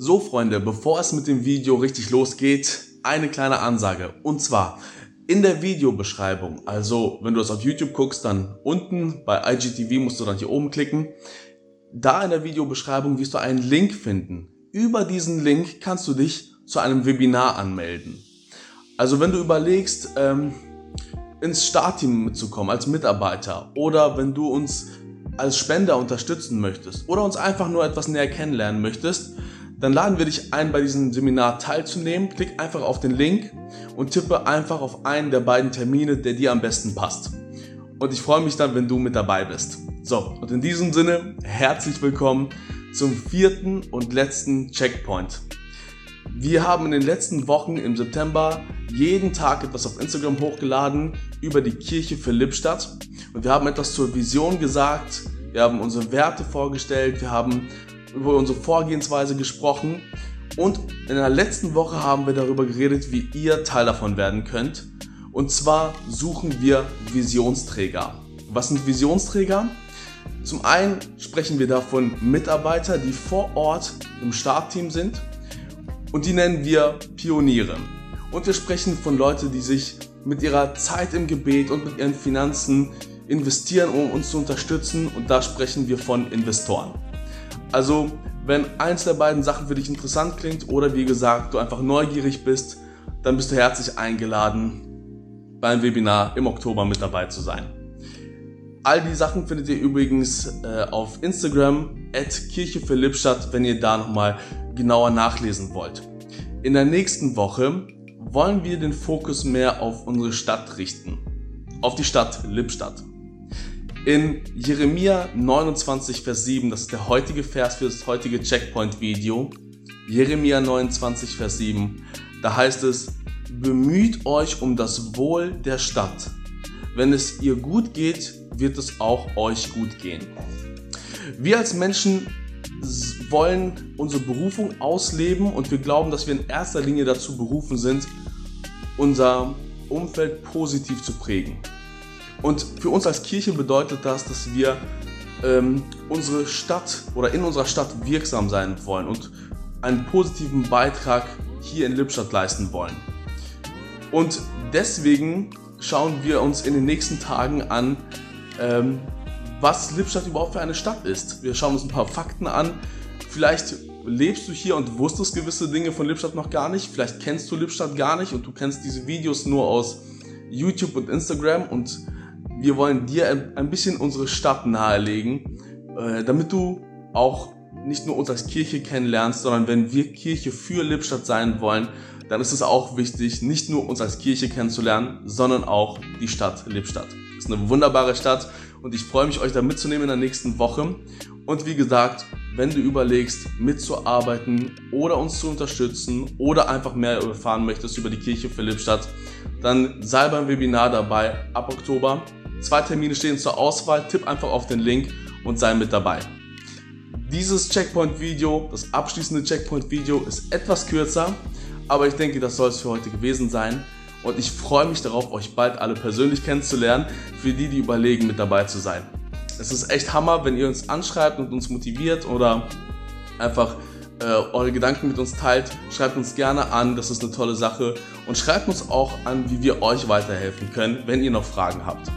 So Freunde, bevor es mit dem Video richtig losgeht, eine kleine Ansage. Und zwar in der Videobeschreibung, also wenn du das auf YouTube guckst, dann unten bei IGTV musst du dann hier oben klicken. Da in der Videobeschreibung wirst du einen Link finden. Über diesen Link kannst du dich zu einem Webinar anmelden. Also wenn du überlegst, ähm, ins Startteam mitzukommen als Mitarbeiter oder wenn du uns als Spender unterstützen möchtest oder uns einfach nur etwas näher kennenlernen möchtest, dann laden wir dich ein, bei diesem Seminar teilzunehmen. Klick einfach auf den Link und tippe einfach auf einen der beiden Termine, der dir am besten passt. Und ich freue mich dann, wenn du mit dabei bist. So, und in diesem Sinne, herzlich willkommen zum vierten und letzten Checkpoint. Wir haben in den letzten Wochen im September jeden Tag etwas auf Instagram hochgeladen über die Kirche für Lippstadt. Und wir haben etwas zur Vision gesagt, wir haben unsere Werte vorgestellt, wir haben über unsere Vorgehensweise gesprochen und in der letzten Woche haben wir darüber geredet, wie ihr Teil davon werden könnt. Und zwar suchen wir Visionsträger. Was sind Visionsträger? Zum einen sprechen wir davon Mitarbeiter, die vor Ort im Startteam sind und die nennen wir Pioniere. Und wir sprechen von Leuten, die sich mit ihrer Zeit im Gebet und mit ihren Finanzen investieren, um uns zu unterstützen und da sprechen wir von Investoren. Also, wenn eins der beiden Sachen für dich interessant klingt oder wie gesagt, du einfach neugierig bist, dann bist du herzlich eingeladen, beim Webinar im Oktober mit dabei zu sein. All die Sachen findet ihr übrigens äh, auf Instagram at Kirche für Lippstadt, wenn ihr da nochmal genauer nachlesen wollt. In der nächsten Woche wollen wir den Fokus mehr auf unsere Stadt richten. Auf die Stadt Lippstadt. In Jeremia 29, Vers 7, das ist der heutige Vers für das heutige Checkpoint-Video. Jeremia 29, Vers 7, da heißt es, bemüht euch um das Wohl der Stadt. Wenn es ihr gut geht, wird es auch euch gut gehen. Wir als Menschen wollen unsere Berufung ausleben und wir glauben, dass wir in erster Linie dazu berufen sind, unser Umfeld positiv zu prägen. Und für uns als Kirche bedeutet das, dass wir ähm, unsere Stadt oder in unserer Stadt wirksam sein wollen und einen positiven Beitrag hier in Lippstadt leisten wollen. Und deswegen schauen wir uns in den nächsten Tagen an, ähm, was Lippstadt überhaupt für eine Stadt ist. Wir schauen uns ein paar Fakten an. Vielleicht lebst du hier und wusstest gewisse Dinge von Lippstadt noch gar nicht. Vielleicht kennst du Lippstadt gar nicht und du kennst diese Videos nur aus YouTube und Instagram und wir wollen dir ein bisschen unsere Stadt nahelegen, äh, damit du auch nicht nur uns als Kirche kennenlernst, sondern wenn wir Kirche für Lippstadt sein wollen, dann ist es auch wichtig, nicht nur uns als Kirche kennenzulernen, sondern auch die Stadt Lippstadt. Ist eine wunderbare Stadt und ich freue mich, euch da mitzunehmen in der nächsten Woche. Und wie gesagt, wenn du überlegst, mitzuarbeiten oder uns zu unterstützen oder einfach mehr erfahren möchtest über die Kirche für Lippstadt, dann sei beim Webinar dabei ab Oktober. Zwei Termine stehen zur Auswahl, tipp einfach auf den Link und sei mit dabei. Dieses Checkpoint-Video, das abschließende Checkpoint-Video ist etwas kürzer, aber ich denke, das soll es für heute gewesen sein. Und ich freue mich darauf, euch bald alle persönlich kennenzulernen, für die, die überlegen, mit dabei zu sein. Es ist echt Hammer, wenn ihr uns anschreibt und uns motiviert oder einfach äh, eure Gedanken mit uns teilt. Schreibt uns gerne an, das ist eine tolle Sache. Und schreibt uns auch an, wie wir euch weiterhelfen können, wenn ihr noch Fragen habt.